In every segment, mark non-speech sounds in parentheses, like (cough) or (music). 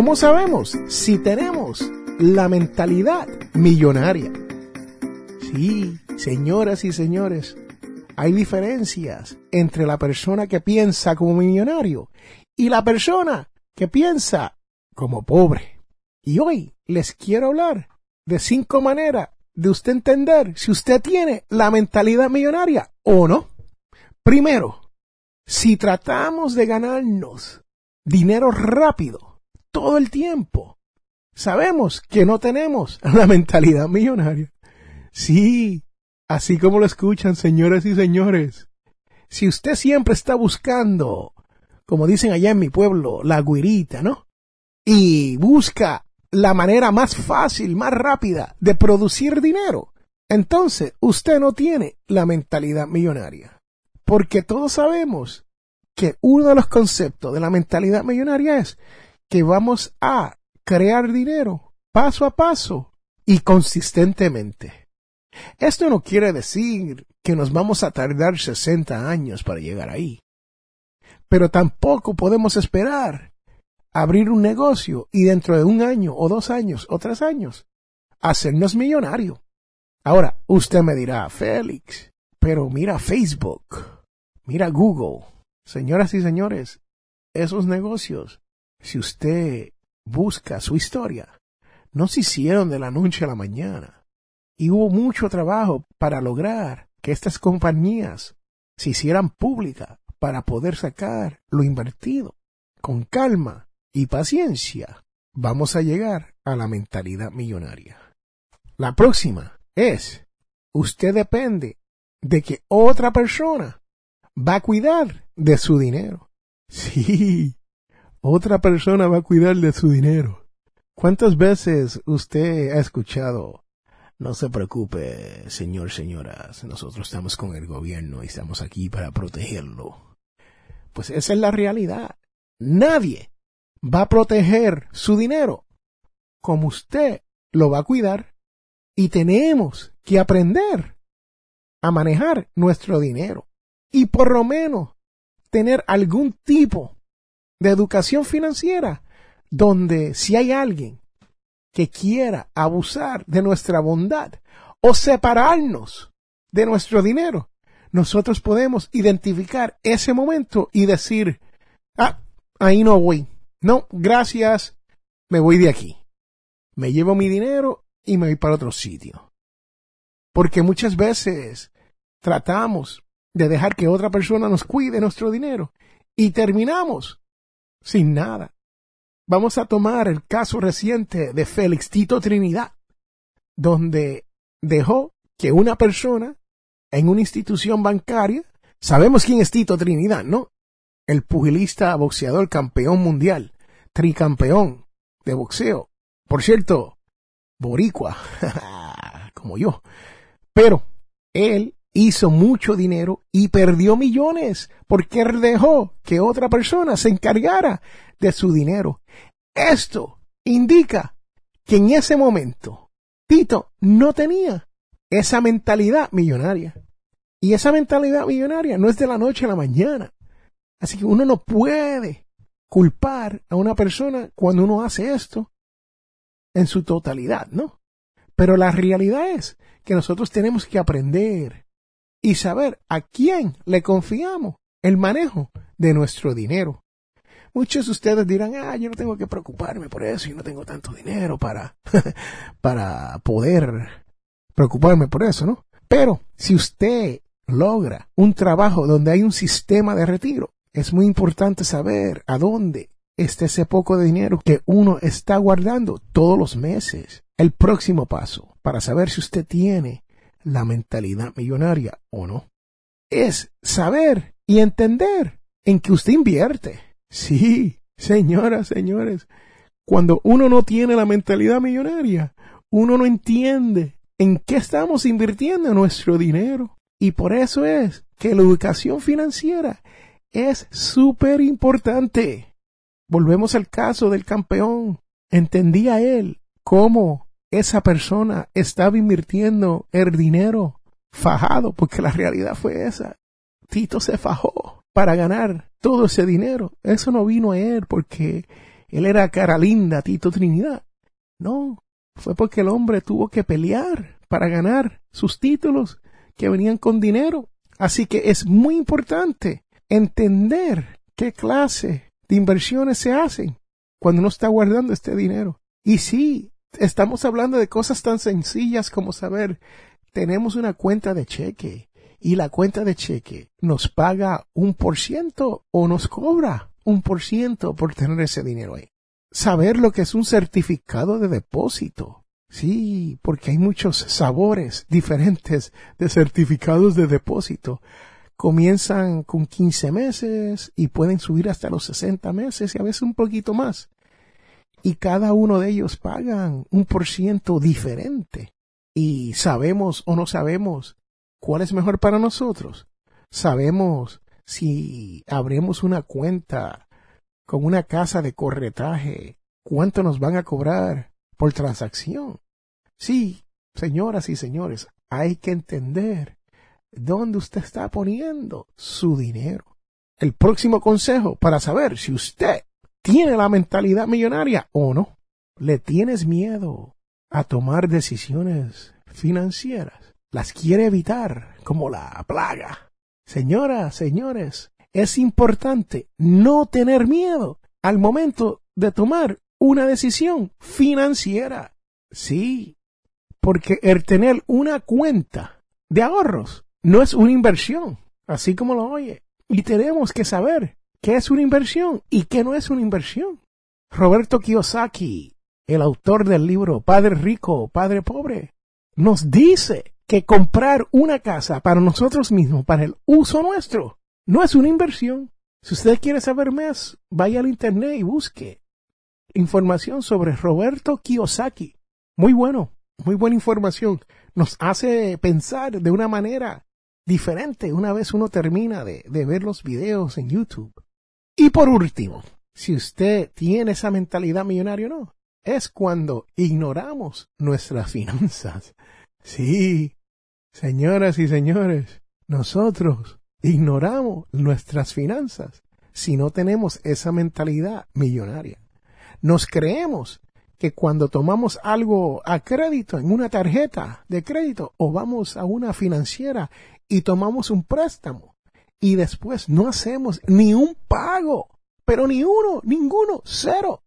¿Cómo sabemos si tenemos la mentalidad millonaria? Sí, señoras y señores, hay diferencias entre la persona que piensa como millonario y la persona que piensa como pobre. Y hoy les quiero hablar de cinco maneras de usted entender si usted tiene la mentalidad millonaria o no. Primero, si tratamos de ganarnos dinero rápido todo el tiempo, sabemos que no tenemos (laughs) la mentalidad millonaria. Sí, así como lo escuchan, señoras y señores. Si usted siempre está buscando, como dicen allá en mi pueblo, la guirita, ¿no? Y busca la manera más fácil, más rápida de producir dinero, entonces usted no tiene la mentalidad millonaria. Porque todos sabemos que uno de los conceptos de la mentalidad millonaria es que vamos a crear dinero paso a paso y consistentemente. Esto no quiere decir que nos vamos a tardar 60 años para llegar ahí. Pero tampoco podemos esperar abrir un negocio y dentro de un año o dos años o tres años hacernos millonario. Ahora, usted me dirá, Félix, pero mira Facebook, mira Google. Señoras y señores, esos negocios, si usted busca su historia, no se hicieron de la noche a la mañana. Y hubo mucho trabajo para lograr que estas compañías se hicieran públicas para poder sacar lo invertido. Con calma y paciencia vamos a llegar a la mentalidad millonaria. La próxima es, usted depende de que otra persona va a cuidar de su dinero. (laughs) Sí, otra persona va a cuidar de su dinero. ¿Cuántas veces usted ha escuchado? No se preocupe, señor, señoras, nosotros estamos con el gobierno y estamos aquí para protegerlo. Pues esa es la realidad. Nadie va a proteger su dinero como usted lo va a cuidar y tenemos que aprender a manejar nuestro dinero y por lo menos tener algún tipo de educación financiera donde si hay alguien que quiera abusar de nuestra bondad o separarnos de nuestro dinero, nosotros podemos identificar ese momento y decir, ah, ahí no voy, no, gracias, me voy de aquí. Me llevo mi dinero y me voy para otro sitio. Porque muchas veces tratamos de dejar que otra persona nos cuide nuestro dinero y terminamos sin nada. Vamos a tomar el caso reciente de Félix Tito Trinidad, donde dejó que una persona en una institución bancaria, sabemos quién es Tito Trinidad, ¿no? el pugilista boxeador campeón mundial, tricampeón de boxeo. Por cierto, boricua, (laughs) como yo. Pero él hizo mucho dinero y perdió millones porque dejó que otra persona se encargara de su dinero. Esto indica que en ese momento Tito no tenía esa mentalidad millonaria. Y esa mentalidad millonaria no es de la noche a la mañana. Así que uno no puede culpar a una persona cuando uno hace esto en su totalidad, ¿no? Pero la realidad es que nosotros tenemos que aprender y saber a quién le confiamos el manejo de nuestro dinero. Muchos de ustedes dirán, ah, yo no tengo que preocuparme por eso, yo no tengo tanto dinero para, (laughs) para poder preocuparme por eso, ¿no? Pero si usted logra un trabajo donde hay un sistema de retiro, es muy importante saber a dónde está ese poco de dinero que uno está guardando todos los meses. El próximo paso para saber si usted tiene la mentalidad millonaria o no es saber y entender en que usted invierte. Sí, señoras, señores, cuando uno no tiene la mentalidad millonaria, uno no entiende en qué estamos invirtiendo nuestro dinero. Y por eso es que la educación financiera es súper importante. Volvemos al caso del campeón. Entendía él cómo esa persona estaba invirtiendo el dinero fajado, porque la realidad fue esa. Tito se fajó para ganar todo ese dinero. Eso no vino a él porque él era cara linda, Tito Trinidad. No, fue porque el hombre tuvo que pelear para ganar sus títulos que venían con dinero. Así que es muy importante entender qué clase de inversiones se hacen cuando uno está guardando este dinero. Y sí, estamos hablando de cosas tan sencillas como saber, tenemos una cuenta de cheque y la cuenta de cheque nos paga un por ciento o nos cobra un por ciento por tener ese dinero ahí. Saber lo que es un certificado de depósito. Sí, porque hay muchos sabores diferentes de certificados de depósito. Comienzan con 15 meses y pueden subir hasta los 60 meses y a veces un poquito más. Y cada uno de ellos pagan un por ciento diferente. Y sabemos o no sabemos cuál es mejor para nosotros. Sabemos si abrimos una cuenta con una casa de corretaje, cuánto nos van a cobrar por transacción. Sí, señoras y señores, hay que entender dónde usted está poniendo su dinero. El próximo consejo para saber si usted tiene la mentalidad millonaria o no. ¿Le tienes miedo a tomar decisiones financieras? ¿Las quiere evitar como la plaga? Señoras, señores, es importante no tener miedo al momento de tomar una decisión financiera. Sí, porque el tener una cuenta de ahorros no es una inversión, así como lo oye. Y tenemos que saber qué es una inversión y qué no es una inversión. Roberto Kiyosaki, el autor del libro Padre Rico, Padre Pobre, nos dice que comprar una casa para nosotros mismos, para el uso nuestro, no es una inversión. Si usted quiere saber más, vaya al internet y busque información sobre Roberto Kiyosaki. Muy bueno, muy buena información. Nos hace pensar de una manera diferente una vez uno termina de, de ver los videos en YouTube. Y por último, si usted tiene esa mentalidad millonaria o no, es cuando ignoramos nuestras finanzas. (laughs) Sí, señoras y señores, nosotros ignoramos nuestras finanzas si no tenemos esa mentalidad millonaria. Nos creemos que cuando tomamos algo a crédito en una tarjeta de crédito o vamos a una financiera y tomamos un préstamo y después no hacemos ni un pago, pero ni uno, ninguno, cero.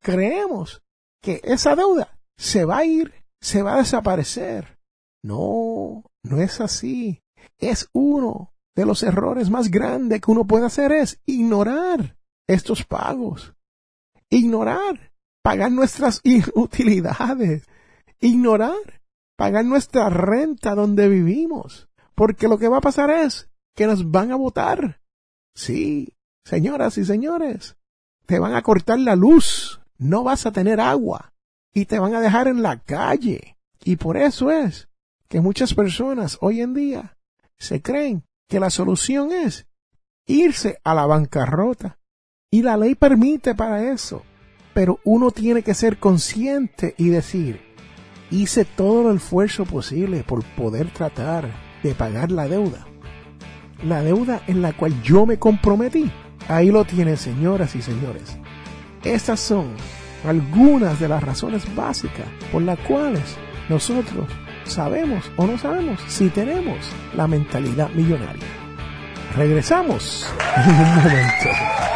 Creemos que esa deuda se va a ir, se va a desaparecer. No, no es así. Es uno de los errores más grandes que uno puede hacer es ignorar estos pagos. Ignorar pagar nuestras utilidades, ignorar, pagar nuestra renta donde vivimos, porque lo que va a pasar es que nos van a votar. Sí, señoras y señores, te van a cortar la luz, no vas a tener agua y te van a dejar en la calle. Y por eso es que muchas personas hoy en día se creen que la solución es irse a la bancarrota. Y la ley permite para eso pero uno tiene que ser consciente y decir, hice todo el esfuerzo posible por poder tratar de pagar la deuda. La deuda en la cual yo me comprometí. Ahí lo tienen, señoras y señores. Estas son algunas de las razones básicas por las cuales nosotros sabemos o no sabemos si tenemos la mentalidad millonaria. Regresamos en un momento.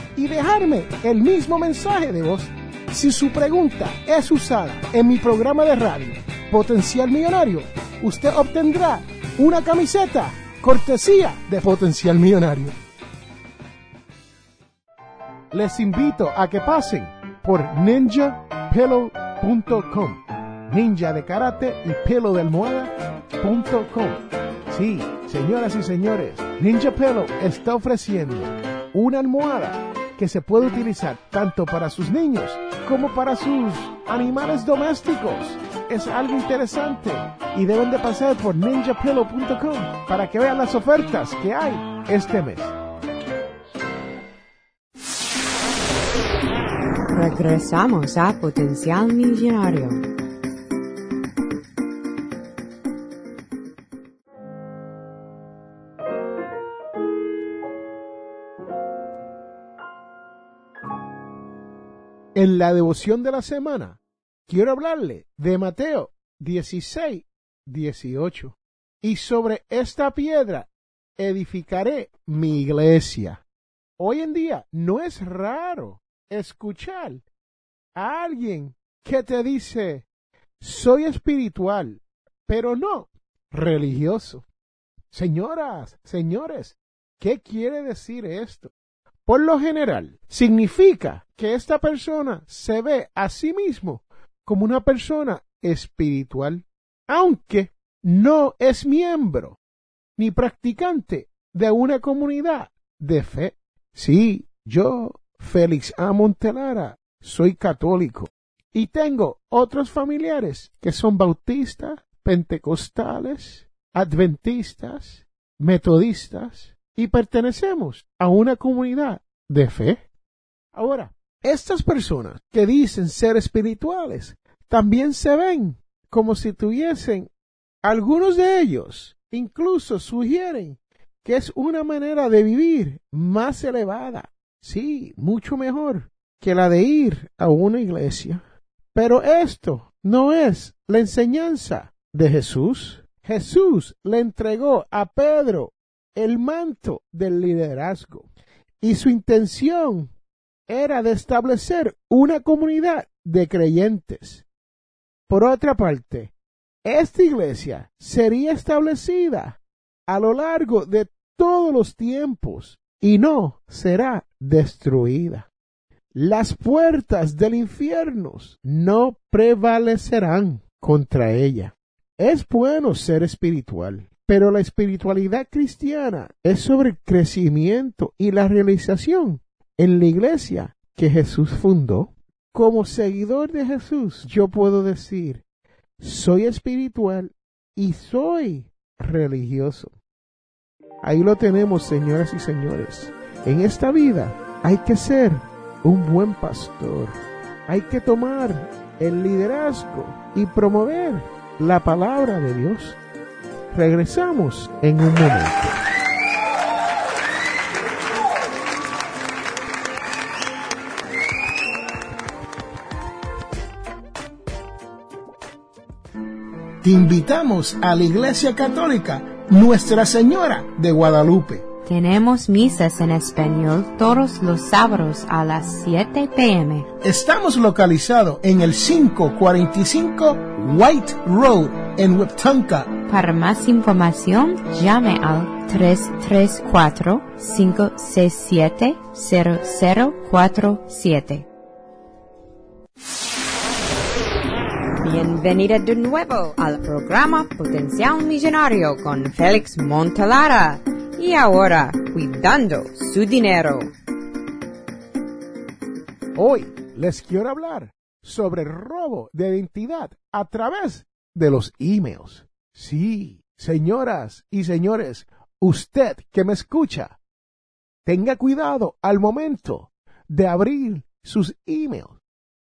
y dejarme el mismo mensaje de voz. Si su pregunta es usada en mi programa de radio Potencial Millonario, usted obtendrá una camiseta cortesía de Potencial Millonario. Les invito a que pasen por ninjapillow.com. Ninja de karate y pelo de almohada.com. Sí, señoras y señores, Ninja Pillow está ofreciendo una almohada que se puede utilizar tanto para sus niños como para sus animales domésticos. Es algo interesante y deben de pasar por ninjapillow.com para que vean las ofertas que hay este mes. Regresamos a Potencial Millonario. En la devoción de la semana, quiero hablarle de Mateo 16, 18. Y sobre esta piedra edificaré mi iglesia. Hoy en día no es raro escuchar a alguien que te dice, soy espiritual, pero no religioso. Señoras, señores, ¿qué quiere decir esto? Por lo general, significa que esta persona se ve a sí mismo como una persona espiritual, aunque no es miembro ni practicante de una comunidad de fe. Sí, yo Félix A. Montelara, soy católico y tengo otros familiares que son bautistas, pentecostales, adventistas, metodistas y pertenecemos a una comunidad de fe. Ahora, estas personas que dicen ser espirituales también se ven como si tuviesen algunos de ellos incluso sugieren que es una manera de vivir más elevada, Sí, mucho mejor que la de ir a una iglesia. Pero esto no es la enseñanza de Jesús. Jesús le entregó a Pedro el manto del liderazgo y su intención era de establecer una comunidad de creyentes. Por otra parte, esta iglesia sería establecida a lo largo de todos los tiempos y no será destruida. Las puertas del infierno no prevalecerán contra ella. Es bueno ser espiritual, pero la espiritualidad cristiana es sobre el crecimiento y la realización en la iglesia que Jesús fundó. Como seguidor de Jesús, yo puedo decir, soy espiritual y soy religioso. Ahí lo tenemos, señoras y señores. En esta vida hay que ser un buen pastor. Hay que tomar el liderazgo y promover la palabra de Dios. Regresamos en un momento. Te invitamos a la Iglesia Católica Nuestra Señora de Guadalupe. Tenemos misas en español todos los sábados a las 7 pm. Estamos localizados en el 545 White Road en Wiptonka. Para más información, llame al 334-567-0047. Bienvenida de nuevo al programa Potencial Millonario con Félix Montalara. Y ahora, cuidando su dinero. Hoy les quiero hablar sobre robo de identidad a través de los emails. Sí, señoras y señores, usted que me escucha, tenga cuidado al momento de abrir sus emails.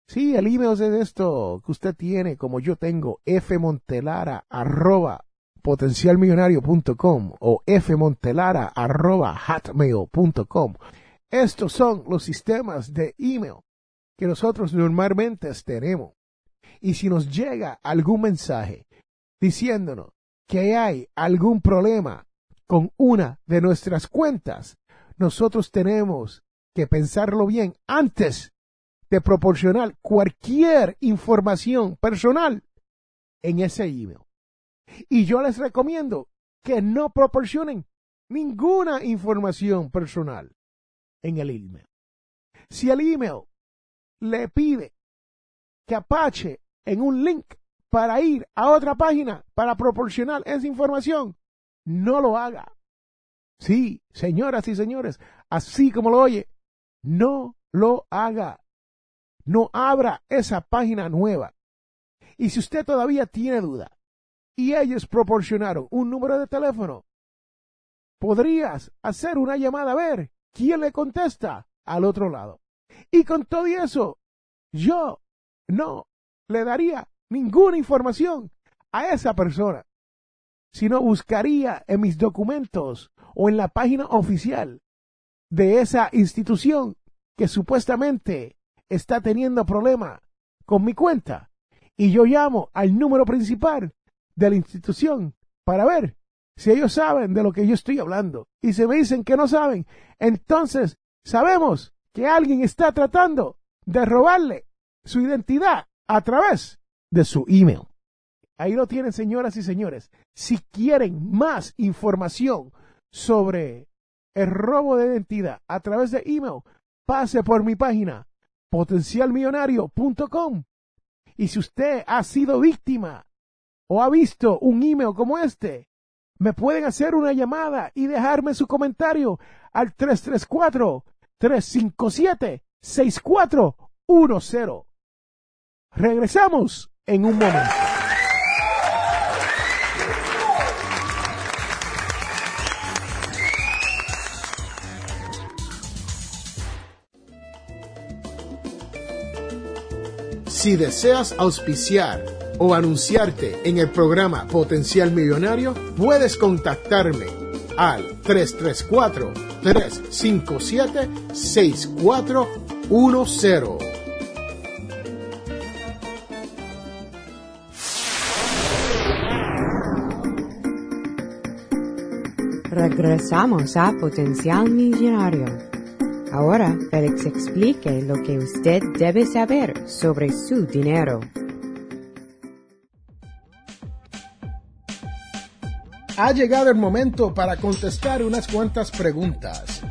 Sí, el email es esto que usted tiene, como yo tengo, fmontelara arroba potencialmillonario.com o fmontelara arroba hotmail.com. Estos son los sistemas de email que nosotros normalmente tenemos. Y si nos llega algún mensaje diciéndonos que hay algún problema con una de nuestras cuentas, nosotros tenemos que pensarlo bien antes de proporcionar cualquier información personal en ese email. Y yo les recomiendo que no proporcionen ninguna información personal en el email. Si el email le pide que Apache en un link para ir a otra página para proporcionar esa información, no lo haga. Sí, señoras y señores, así como lo oye, no lo haga. No abra esa página nueva. Y si usted todavía tiene duda y ellos proporcionaron un número de teléfono, podrías hacer una llamada a ver quién le contesta al otro lado. Y con todo eso, yo no le daría ninguna información a esa persona, sino buscaría en mis documentos o en la página oficial de esa institución que supuestamente está teniendo problema con mi cuenta y yo llamo al número principal de la institución para ver si ellos saben de lo que yo estoy hablando. Y si me dicen que no saben, entonces sabemos que alguien está tratando de robarle su identidad a través de su email. Ahí lo tienen, señoras y señores. Si quieren más información sobre el robo de identidad a través de email, pase por mi página potencialmillonario.com. Y si usted ha sido víctima o ha visto un email como este, me pueden hacer una llamada y dejarme su comentario al 334-357-6410. Regresamos en un momento. Si deseas auspiciar o anunciarte en el programa Potencial Millonario, puedes contactarme al 334-357-6410. Regresamos a Potencial Millonario. Ahora Félix explique lo que usted debe saber sobre su dinero. Ha llegado el momento para contestar unas cuantas preguntas.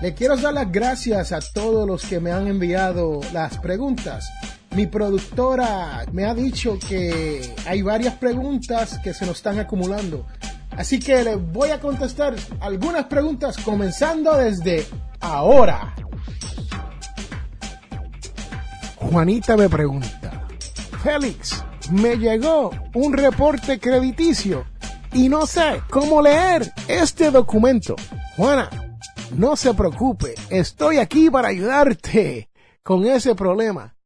Le quiero dar las gracias a todos los que me han enviado las preguntas. Mi productora me ha dicho que hay varias preguntas que se nos están acumulando. Así que le voy a contestar algunas preguntas comenzando desde ahora. Juanita me pregunta, Félix, me llegó un reporte crediticio y no sé cómo leer este documento. Juana, no se preocupe, estoy aquí para ayudarte con ese problema.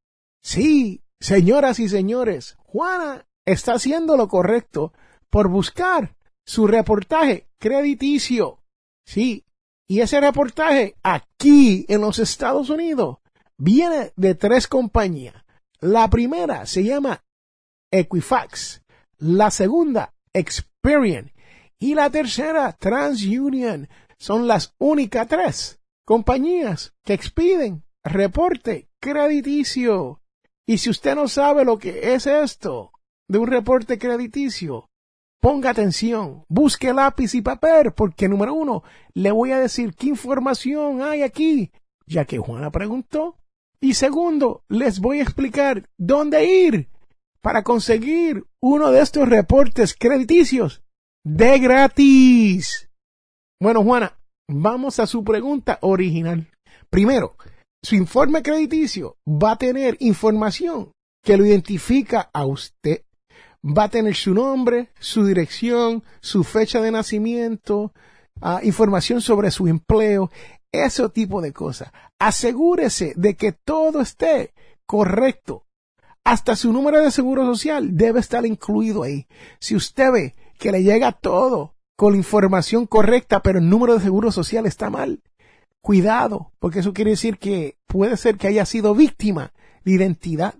Sí, señoras y señores, Juana está haciendo lo correcto por buscar su reportaje crediticio. Sí, y ese reportaje aquí en los Estados Unidos viene de tres compañías. La primera se llama Equifax, la segunda Experian y la tercera TransUnion. Son las únicas tres compañías que expiden reporte crediticio. Y si usted no sabe lo que es esto de un reporte crediticio, Ponga atención, busque lápiz y papel, porque número uno, le voy a decir qué información hay aquí, ya que Juana preguntó. Y segundo, les voy a explicar dónde ir para conseguir uno de estos reportes crediticios de gratis. Bueno, Juana, vamos a su pregunta original. Primero, su informe crediticio va a tener información que lo identifica a usted va a tener su nombre, su dirección, su fecha de nacimiento, ah, información sobre su empleo. ese tipo de cosas. Asegúrese de que todo esté correcto. Hasta su número de seguro social debe estar incluido ahí. Si usted ve que le llega todo con la información correcta, pero el número de seguro social está mal, cuidado, porque eso quiere decir que puede ser que haya sido víctima de identidad.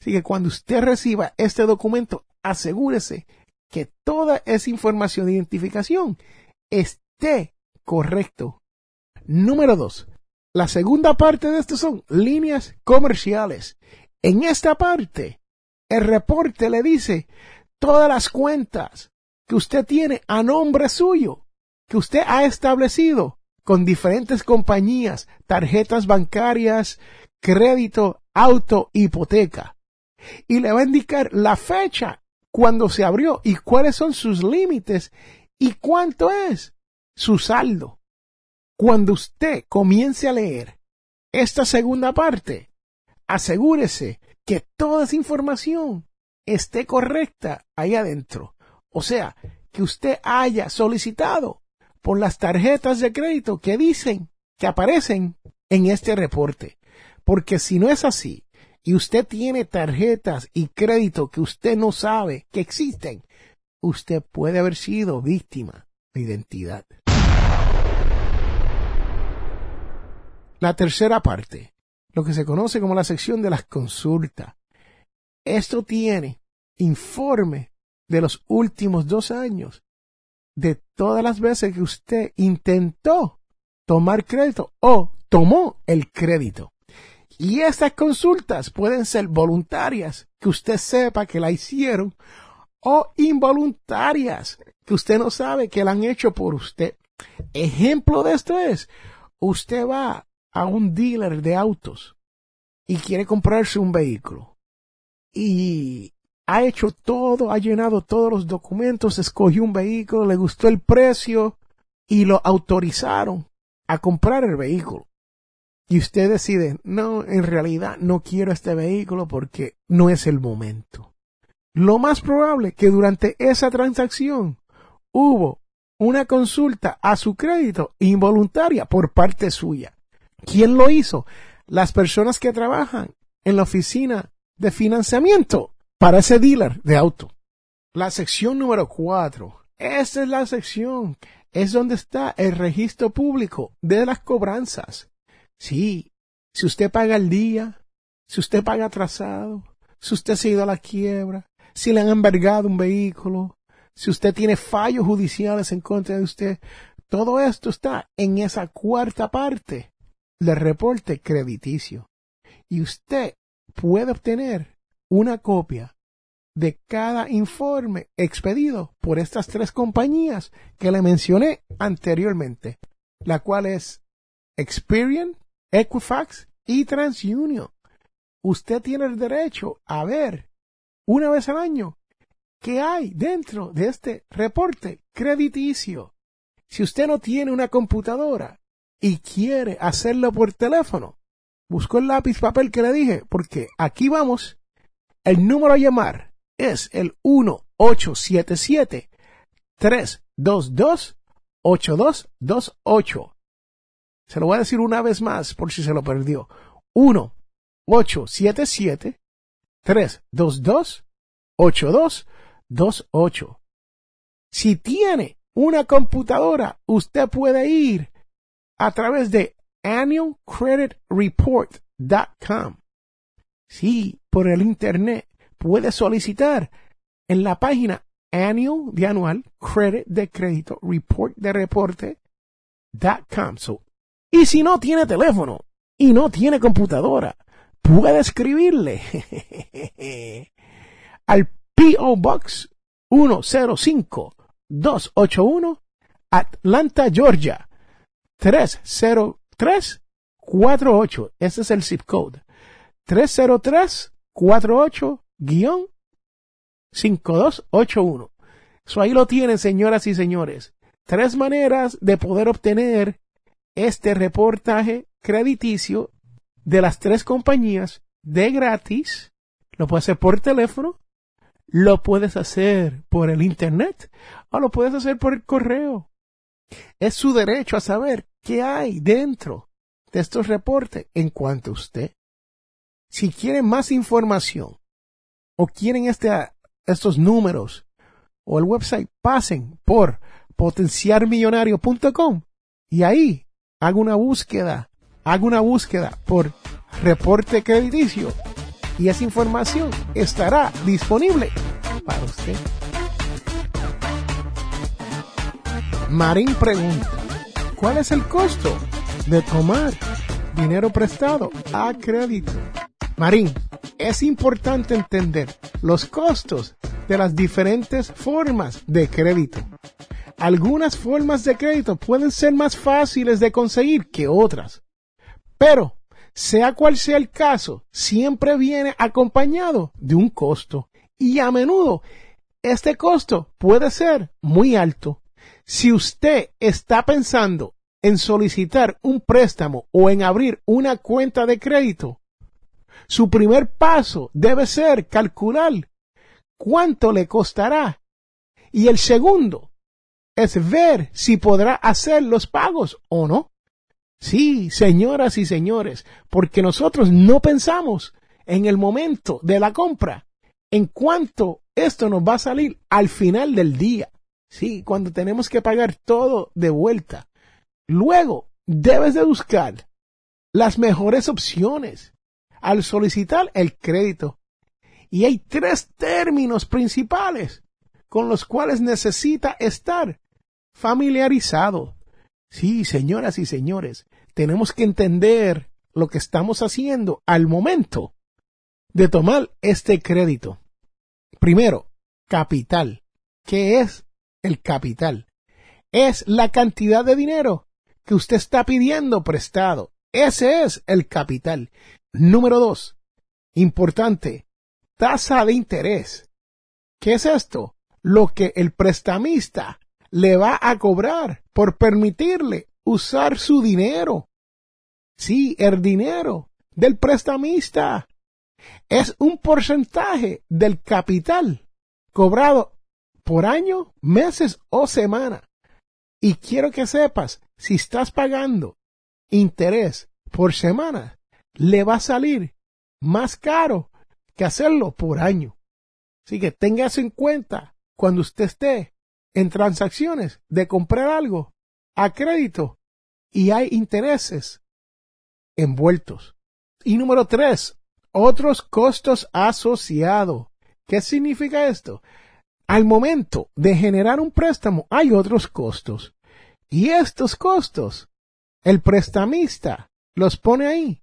Así que cuando usted reciba este documento, asegúrese que toda esa información de identificación esté correcto. Número dos. La segunda parte de esto son líneas comerciales. En esta parte, el reporte le dice todas las cuentas que usted tiene a nombre suyo, que usted ha establecido con diferentes compañías, tarjetas bancarias, crédito, auto, hipoteca. Y le va a indicar la fecha cuando se abrió y cuáles son sus límites y cuánto es su saldo. Cuando usted comience a leer esta segunda parte, asegúrese que toda esa información esté correcta ahí adentro. O sea, que usted haya solicitado por las tarjetas de crédito que dicen que aparecen en este reporte. Porque si no es así, y usted tiene tarjetas y crédito que usted no sabe que existen, usted puede haber sido víctima de identidad. La tercera parte, lo que se conoce como la sección de las consultas. Esto tiene informe de los últimos dos años, de todas las veces que usted intentó tomar crédito o tomó el crédito. Y estas consultas pueden ser voluntarias, que usted sepa que la hicieron, o involuntarias, que usted no sabe que la han hecho por usted. Ejemplo de esto es, usted va a un dealer de autos y quiere comprarse un vehículo. Y ha hecho todo, ha llenado todos los documentos, escogió un vehículo, le gustó el precio y lo autorizaron a comprar el vehículo y usted decide, no, en realidad no quiero este vehículo porque no es el momento. Lo más probable que durante esa transacción hubo una consulta a su crédito involuntaria por parte suya. ¿Quién lo hizo? Las personas que trabajan en la oficina de financiamiento para ese dealer de auto. La sección número cuatro. Esta es la sección. Es donde está el registro público de las cobranzas. Sí, si usted paga el día, si usted paga atrasado, si usted se ha ido a la quiebra, si le han envergado un vehículo, si usted tiene fallos judiciales en contra de usted, todo esto está en esa cuarta parte del reporte crediticio. Y usted puede obtener una copia de cada informe expedido por estas tres compañías que le mencioné anteriormente, la cual es Experian, Equifax y TransUnion. Usted tiene el derecho a ver una vez al año qué hay dentro de este reporte crediticio. Si usted no tiene una computadora y quiere hacerlo por teléfono, buscó el lápiz papel que le dije, porque aquí vamos. El número a llamar es el 1877 322 8228. Se lo voy a decir una vez más por si se lo perdió. 1 877 322 8228. Si tiene una computadora, usted puede ir a través de annualcreditreport.com. Sí, por el internet puede solicitar en la página annual de anual credit de crédito report de reporte.com. y si no tiene teléfono y no tiene computadora, puede escribirle (laughs) al P.O. Box 105-281 Atlanta, Georgia 30348. Ese es el zip code. 30348-5281. Eso ahí lo tienen, señoras y señores. Tres maneras de poder obtener este reportaje crediticio de las tres compañías de gratis. Lo puedes hacer por teléfono, lo puedes hacer por el internet o lo puedes hacer por el correo. Es su derecho a saber qué hay dentro de estos reportes en cuanto a usted. Si quieren más información o quieren este, estos números o el website, pasen por potenciarmillonario.com y ahí hago una búsqueda, hago una búsqueda por reporte crediticio y esa información estará disponible para usted. Marín pregunta, ¿cuál es el costo de tomar dinero prestado a crédito? Marín, es importante entender los costos de las diferentes formas de crédito. Algunas formas de crédito pueden ser más fáciles de conseguir que otras, pero sea cual sea el caso, siempre viene acompañado de un costo y a menudo este costo puede ser muy alto. Si usted está pensando en solicitar un préstamo o en abrir una cuenta de crédito, su primer paso debe ser calcular cuánto le costará. Y el segundo es ver si podrá hacer los pagos o no. Sí, señoras y señores, porque nosotros no pensamos en el momento de la compra en cuánto esto nos va a salir al final del día. Sí, cuando tenemos que pagar todo de vuelta. Luego, debes de buscar las mejores opciones al solicitar el crédito. Y hay tres términos principales con los cuales necesita estar familiarizado. Sí, señoras y señores, tenemos que entender lo que estamos haciendo al momento de tomar este crédito. Primero, capital. ¿Qué es el capital. Es la cantidad de dinero que usted está pidiendo prestado. Ese es el capital. Número dos, importante, tasa de interés. ¿Qué es esto? Lo que el prestamista le va a cobrar por permitirle usar su dinero. Sí, el dinero del prestamista es un porcentaje del capital cobrado por año, meses o semana. Y quiero que sepas, si estás pagando interés por semana, le va a salir más caro que hacerlo por año. Así que tengas en cuenta cuando usted esté en transacciones de comprar algo a crédito y hay intereses envueltos. Y número tres, otros costos asociados. ¿Qué significa esto? Al momento de generar un préstamo hay otros costos. Y estos costos, el prestamista los pone ahí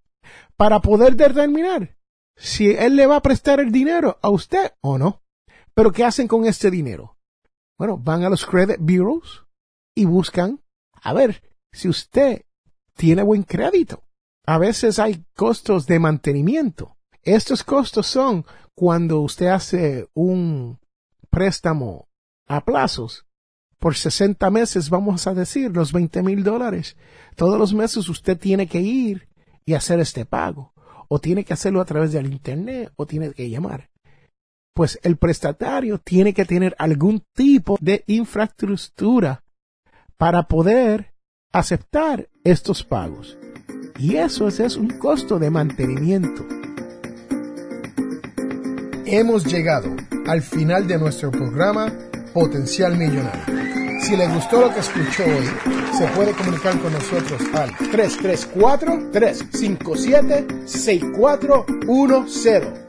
para poder determinar si él le va a prestar el dinero a usted o no. Pero ¿qué hacen con este dinero? Bueno, van a los credit bureaus y buscan a ver si usted tiene buen crédito. A veces hay costos de mantenimiento. Estos costos son cuando usted hace un préstamo a plazos por 60 meses, vamos a decir, los 20 mil dólares. Todos los meses usted tiene que ir y hacer este pago. O tiene que hacerlo a través del Internet o tiene que llamar. Pues el prestatario tiene que tener algún tipo de infraestructura para poder aceptar estos pagos. Y eso es un costo de mantenimiento. Hemos llegado al final de nuestro programa Potencial Millonario. Si le gustó lo que escuchó hoy, se puede comunicar con nosotros al 334-357-6410